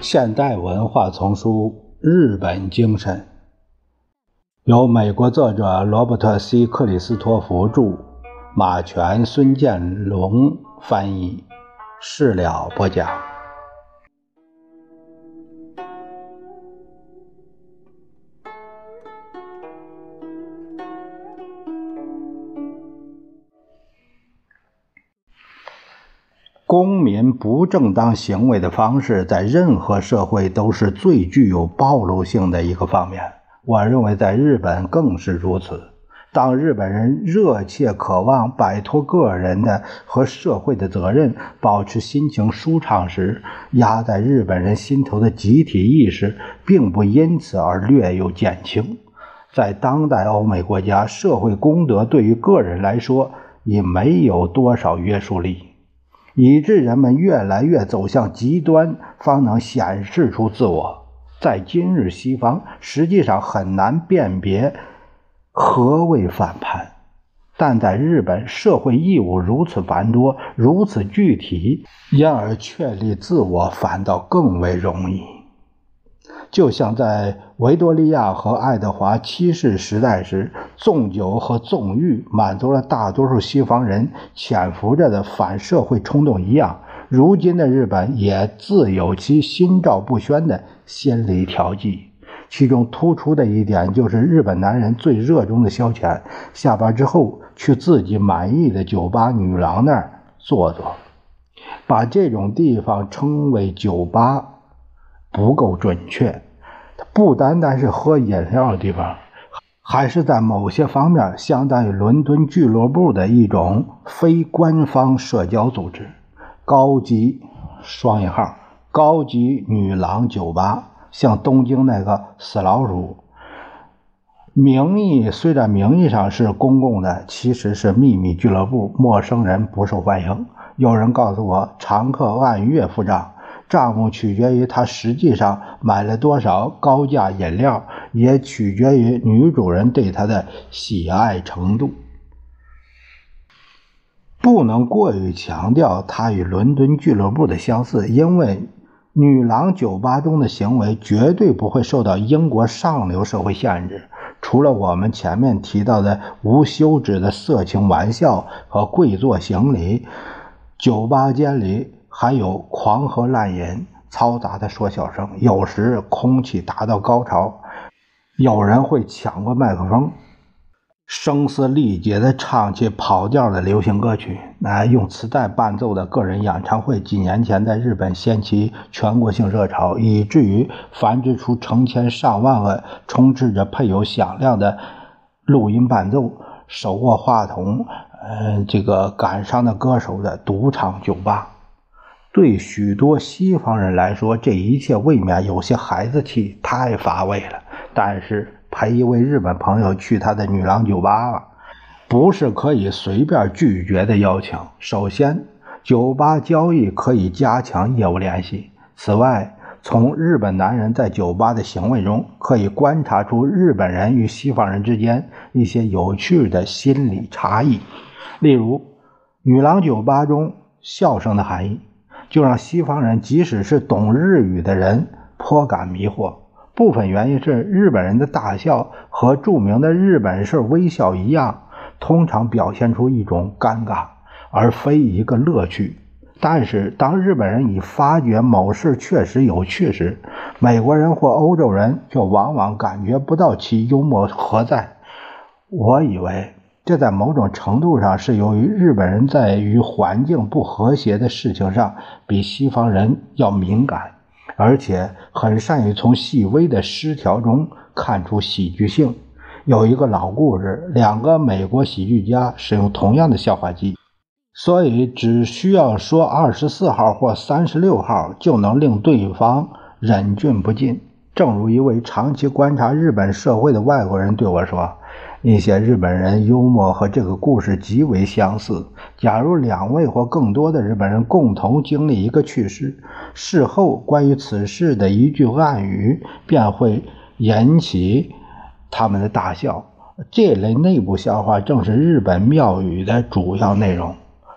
现代文化丛书《日本精神》，由美国作者罗伯特 ·C· 克里斯托弗著，马全、孙建龙翻译，事了播讲。公民不正当行为的方式，在任何社会都是最具有暴露性的一个方面。我认为，在日本更是如此。当日本人热切渴望摆脱个人的和社会的责任，保持心情舒畅时，压在日本人心头的集体意识并不因此而略有减轻。在当代欧美国家，社会公德对于个人来说已没有多少约束力。以致人们越来越走向极端，方能显示出自我。在今日西方，实际上很难辨别何谓反叛，但在日本，社会义务如此繁多，如此具体，因而确立自我反倒更为容易。就像在维多利亚和爱德华七世时代时，纵酒和纵欲满足了大多数西方人潜伏着的反社会冲动一样，如今的日本也自有其心照不宣的心理调剂。其中突出的一点就是，日本男人最热衷的消遣，下班之后去自己满意的酒吧、女郎那儿坐坐，把这种地方称为酒吧。不够准确，不单单是喝饮料的地方，还是在某些方面相当于伦敦俱乐部的一种非官方社交组织。高级双引号高级女郎酒吧，像东京那个死老鼠，名义虽然名义上是公共的，其实是秘密俱乐部，陌生人不受欢迎。有人告诉我，常客按月付账。账目取决于他实际上买了多少高价饮料，也取决于女主人对他的喜爱程度。不能过于强调他与伦敦俱乐部的相似，因为女郎酒吧中的行为绝对不会受到英国上流社会限制。除了我们前面提到的无休止的色情玩笑和跪坐行礼，酒吧间里。还有狂喝滥饮、嘈杂的说笑声，有时空气达到高潮，有人会抢过麦克风，声嘶力竭地唱起跑调的流行歌曲。那用磁带伴奏的个人演唱会，几年前在日本掀起全国性热潮，以至于繁殖出成千上万个充斥着配有响亮的录音伴奏、手握话筒，嗯，这个感伤的歌手的赌场酒吧。对许多西方人来说，这一切未免有些孩子气，太乏味了。但是陪一位日本朋友去他的女郎酒吧了，不是可以随便拒绝的邀请。首先，酒吧交易可以加强业务联系。此外，从日本男人在酒吧的行为中，可以观察出日本人与西方人之间一些有趣的心理差异。例如，女郎酒吧中笑声的含义。就让西方人，即使是懂日语的人，颇感迷惑。部分原因是日本人的大笑和著名的日本式微笑一样，通常表现出一种尴尬，而非一个乐趣。但是，当日本人已发觉某事确实有趣时，美国人或欧洲人却往往感觉不到其幽默何在。我以为。这在某种程度上是由于日本人在与环境不和谐的事情上比西方人要敏感，而且很善于从细微的失调中看出喜剧性。有一个老故事：两个美国喜剧家使用同样的笑话机，所以只需要说二十四号或三十六号，就能令对方忍俊不禁。正如一位长期观察日本社会的外国人对我说。一些日本人幽默和这个故事极为相似。假如两位或更多的日本人共同经历一个趣事，事后关于此事的一句暗语便会引起他们的大笑。这类内部笑话正是日本庙宇的主要内容。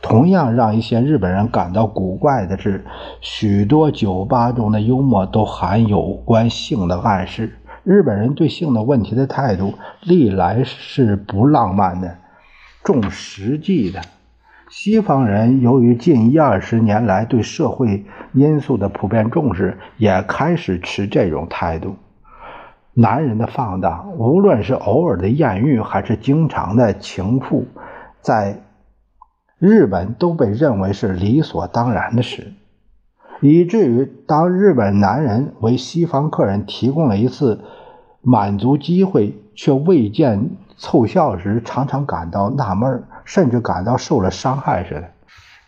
同样让一些日本人感到古怪的是，许多酒吧中的幽默都含有关性的暗示。日本人对性的问题的态度历来是不浪漫的，重实际的。西方人由于近一二十年来对社会因素的普遍重视，也开始持这种态度。男人的放荡，无论是偶尔的艳遇还是经常的情妇，在日本都被认为是理所当然的事。以至于当日本男人为西方客人提供了一次满足机会，却未见凑效时，常常感到纳闷，甚至感到受了伤害似的。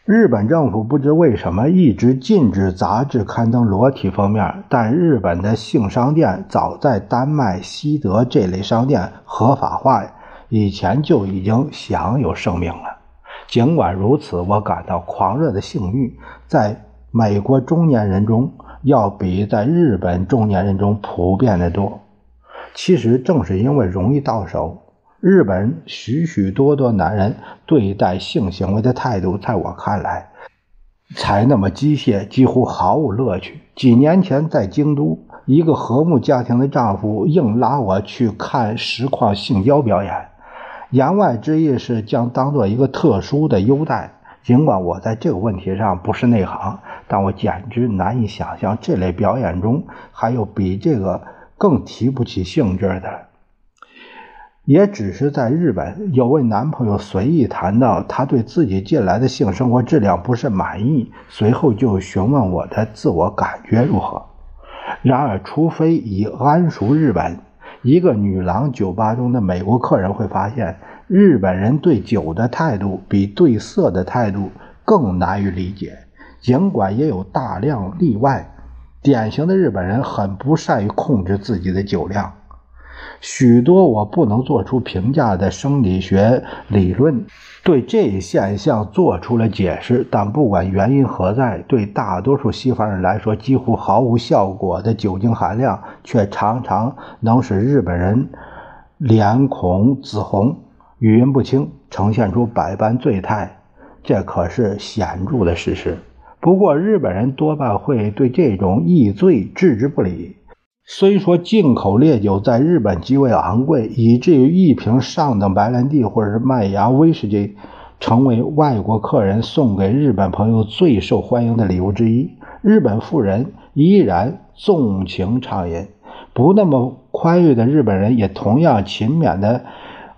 日本政府不知为什么一直禁止杂志刊登裸体封面，但日本的性商店早在丹麦、西德这类商店合法化以前就已经享有盛名了。尽管如此，我感到狂热的性欲在。美国中年人中要比在日本中年人中普遍的多。其实正是因为容易到手，日本许许多多男人对待性行为的态度，在我看来才那么机械，几乎毫无乐趣。几年前在京都，一个和睦家庭的丈夫硬拉我去看实况性交表演，言外之意是将当做一个特殊的优待。尽管我在这个问题上不是内行，但我简直难以想象这类表演中还有比这个更提不起兴致的。也只是在日本，有位男朋友随意谈到他对自己近来的性生活质量不甚满意，随后就询问我的自我感觉如何。然而，除非已谙熟日本，一个女郎酒吧中的美国客人会发现。日本人对酒的态度比对色的态度更难于理解，尽管也有大量例外。典型的日本人很不善于控制自己的酒量，许多我不能做出评价的生理学理论对这一现象做出了解释，但不管原因何在，对大多数西方人来说几乎毫无效果的酒精含量，却常常能使日本人脸孔紫红。语音不清，呈现出百般醉态，这可是显著的事实。不过，日本人多半会对这种易醉置之不理。虽说进口烈酒在日本极为昂贵，以至于一瓶上等白兰地或者是麦芽威士忌成为外国客人送给日本朋友最受欢迎的礼物之一，日本富人依然纵情畅饮。不那么宽裕的日本人也同样勤勉的。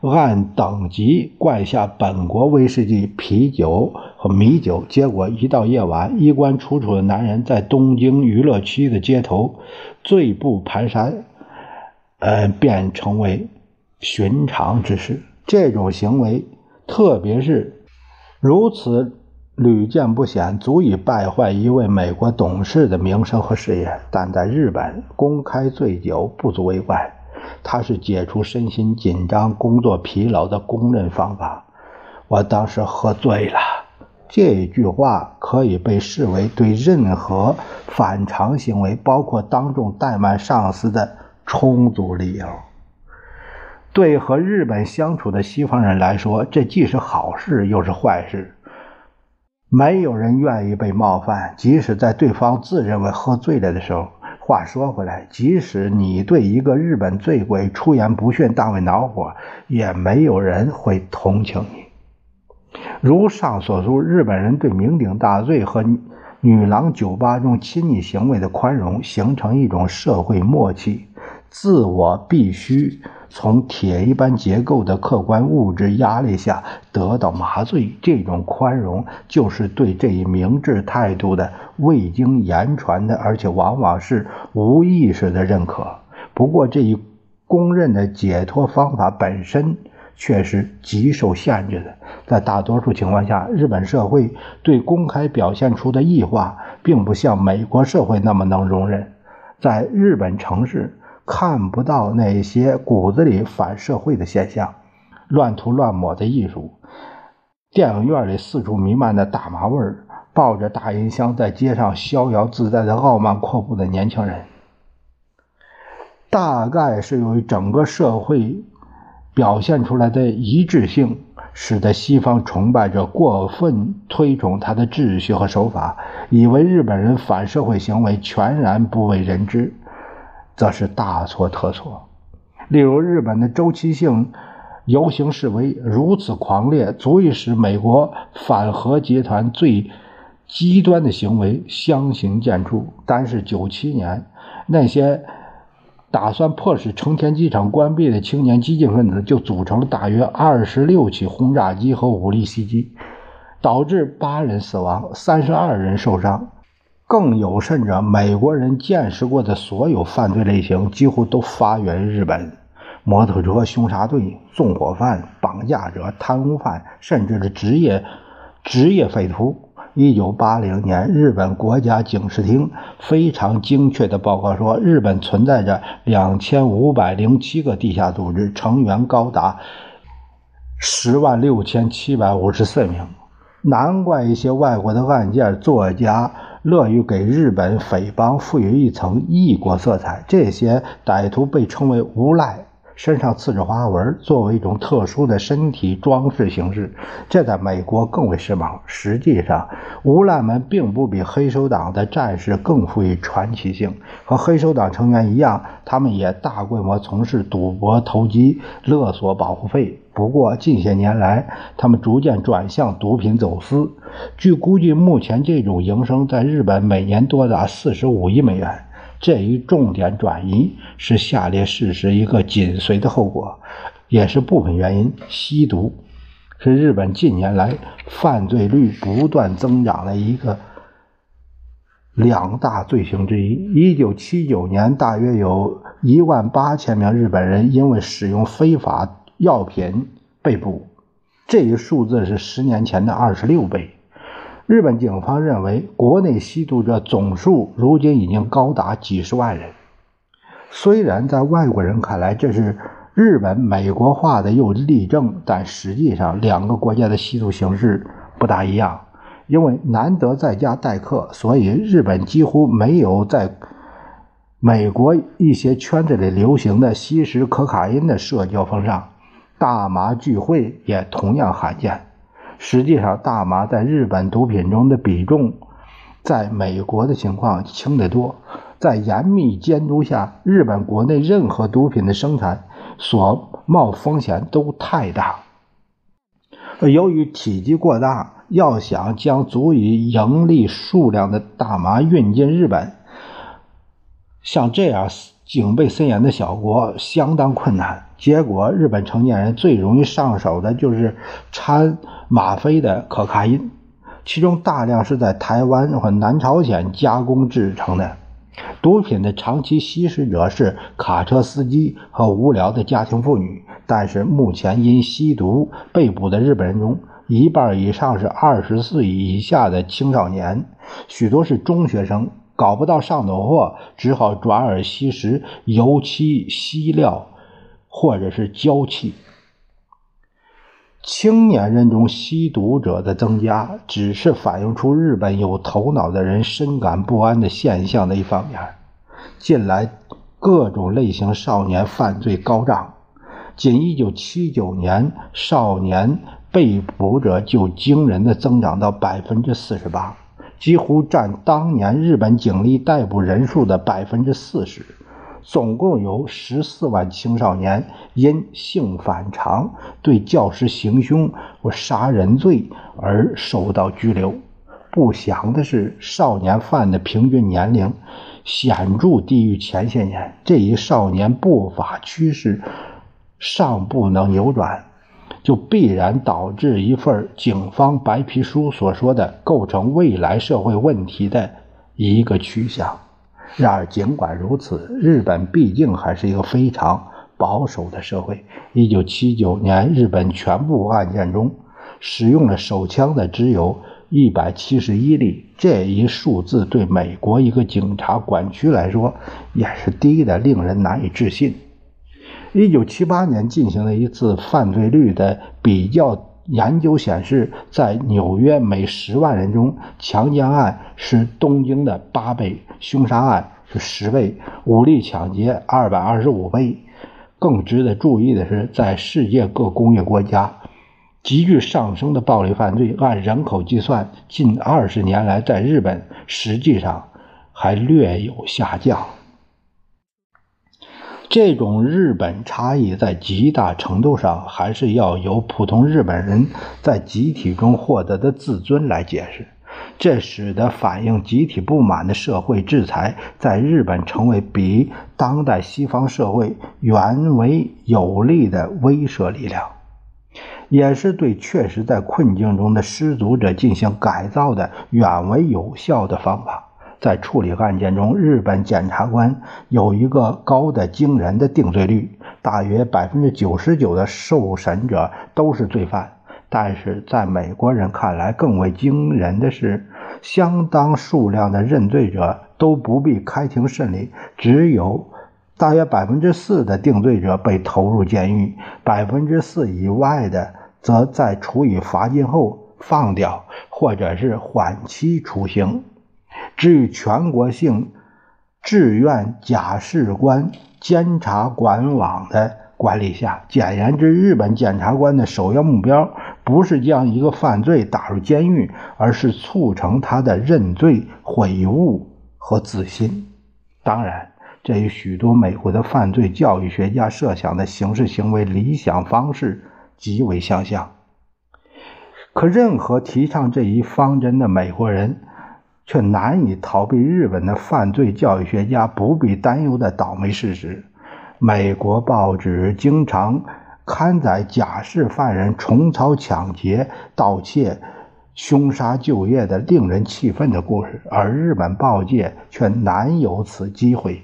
按等级灌下本国威士忌、啤酒和米酒，结果一到夜晚，衣冠楚楚的男人在东京娱乐区的街头醉步蹒跚，呃，便成为寻常之事。这种行为，特别是如此屡见不鲜，足以败坏一位美国董事的名声和事业。但在日本，公开醉酒不足为怪。它是解除身心紧张、工作疲劳的公认方法。我当时喝醉了，这一句话可以被视为对任何反常行为，包括当众怠慢上司的充足理由。对和日本相处的西方人来说，这既是好事又是坏事。没有人愿意被冒犯，即使在对方自认为喝醉了的时候。话说回来，即使你对一个日本醉鬼出言不逊，大为恼火，也没有人会同情你。如上所述，日本人对酩酊大醉和女郎酒吧中亲昵行为的宽容，形成一种社会默契。自我必须从铁一般结构的客观物质压力下得到麻醉，这种宽容就是对这一明智态度的未经言传的，而且往往是无意识的认可。不过，这一公认的解脱方法本身却是极受限制的。在大多数情况下，日本社会对公开表现出的异化，并不像美国社会那么能容忍。在日本城市。看不到那些骨子里反社会的现象，乱涂乱抹的艺术，电影院里四处弥漫的大麻味儿，抱着大音箱在街上逍遥自在的傲慢阔步的年轻人，大概是由于整个社会表现出来的一致性，使得西方崇拜者过分推崇他的秩序和手法，以为日本人反社会行为全然不为人知，则是大错特错。例如，日本的周期性游行示威如此狂烈，足以使美国反核集团最极端的行为相形见绌。单是九七年，那些。打算迫使成田机场关闭的青年激进分子就组成了大约二十六起轰炸机和武力袭击，导致八人死亡，三十二人受伤。更有甚者，美国人见识过的所有犯罪类型几乎都发源于日本：摩托车凶杀队、纵火犯、绑架者、贪污犯，甚至是职业职业匪徒。一九八零年，日本国家警视厅非常精确的报告说，日本存在着两千五百零七个地下组织，成员高达十万六千七百五十四名。难怪一些外国的案件作家乐于给日本匪帮赋予一层异国色彩。这些歹徒被称为无赖。身上刺着花纹，作为一种特殊的身体装饰形式，这在美国更为时髦。实际上，无赖们并不比黑手党的战士更富于传奇性。和黑手党成员一样，他们也大规模从事赌博、投机、勒索保护费。不过，近些年来，他们逐渐转向毒品走私。据估计，目前这种营生在日本每年多达四十五亿美元。这一重点转移是下列事实一个紧随的后果，也是部分原因。吸毒是日本近年来犯罪率不断增长的一个两大罪行之一。一九七九年，大约有一万八千名日本人因为使用非法药品被捕，这一数字是十年前的二十六倍。日本警方认为，国内吸毒者总数如今已经高达几十万人。虽然在外国人看来这是日本美国化的又例证，但实际上两个国家的吸毒形式不大一样。因为难得在家待客，所以日本几乎没有在美国一些圈子里流行的吸食可卡因的社交风尚，大麻聚会也同样罕见。实际上，大麻在日本毒品中的比重，在美国的情况轻得多。在严密监督下，日本国内任何毒品的生产所冒风险都太大。由于体积过大，要想将足以盈利数量的大麻运进日本，像这样警备森严的小国相当困难。结果，日本成年人最容易上手的就是掺。吗啡的可卡因，其中大量是在台湾和南朝鲜加工制成的。毒品的长期吸食者是卡车司机和无聊的家庭妇女，但是目前因吸毒被捕的日本人中，一半以上是二十岁以下的青少年，许多是中学生，搞不到上等货，只好转而吸食油漆、锡料或者是胶漆。青年人中吸毒者的增加，只是反映出日本有头脑的人深感不安的现象的一方面。近来，各种类型少年犯罪高涨，仅1979年，少年被捕者就惊人的增长到百分之四十八，几乎占当年日本警力逮捕人数的百分之四十。总共有十四万青少年因性反常、对教师行凶或杀人罪而受到拘留。不祥的是，少年犯的平均年龄显著低于前些年。这一少年不法趋势尚不能扭转，就必然导致一份警方白皮书所说的构成未来社会问题的一个趋向。然而，尽管如此，日本毕竟还是一个非常保守的社会。一九七九年，日本全部案件中使用了手枪的只有一百七十一例，这一数字对美国一个警察管区来说也是低的，令人难以置信。一九七八年进行了一次犯罪率的比较。研究显示，在纽约每十万人中，强奸案是东京的八倍，凶杀案是十倍，武力抢劫二百二十五倍。更值得注意的是，在世界各工业国家，急剧上升的暴力犯罪，按人口计算，近二十年来在日本实际上还略有下降。这种日本差异在极大程度上还是要由普通日本人在集体中获得的自尊来解释。这使得反映集体不满的社会制裁在日本成为比当代西方社会远为有利的威慑力量，也是对确实在困境中的失足者进行改造的远为有效的方法。在处理案件中，日本检察官有一个高的惊人的定罪率，大约百分之九十九的受审者都是罪犯。但是在美国人看来，更为惊人的是，相当数量的认罪者都不必开庭审理，只有大约百分之四的定罪者被投入监狱，百分之四以外的则在处以罚金后放掉，或者是缓期处刑。至于全国性志愿假释官监察管网的。管理下，简言之，日本检察官的首要目标不是将一个犯罪打入监狱，而是促成他的认罪悔悟和自新。当然，这与许多美国的犯罪教育学家设想的刑事行为理想方式极为相像。可，任何提倡这一方针的美国人，却难以逃避日本的犯罪教育学家不必担忧的倒霉事实。美国报纸经常刊载假释犯人重操抢劫、盗窃、凶杀就业的令人气愤的故事，而日本报界却难有此机会。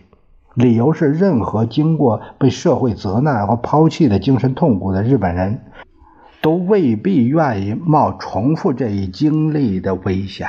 理由是，任何经过被社会责难和抛弃的精神痛苦的日本人，都未必愿意冒重复这一经历的危险。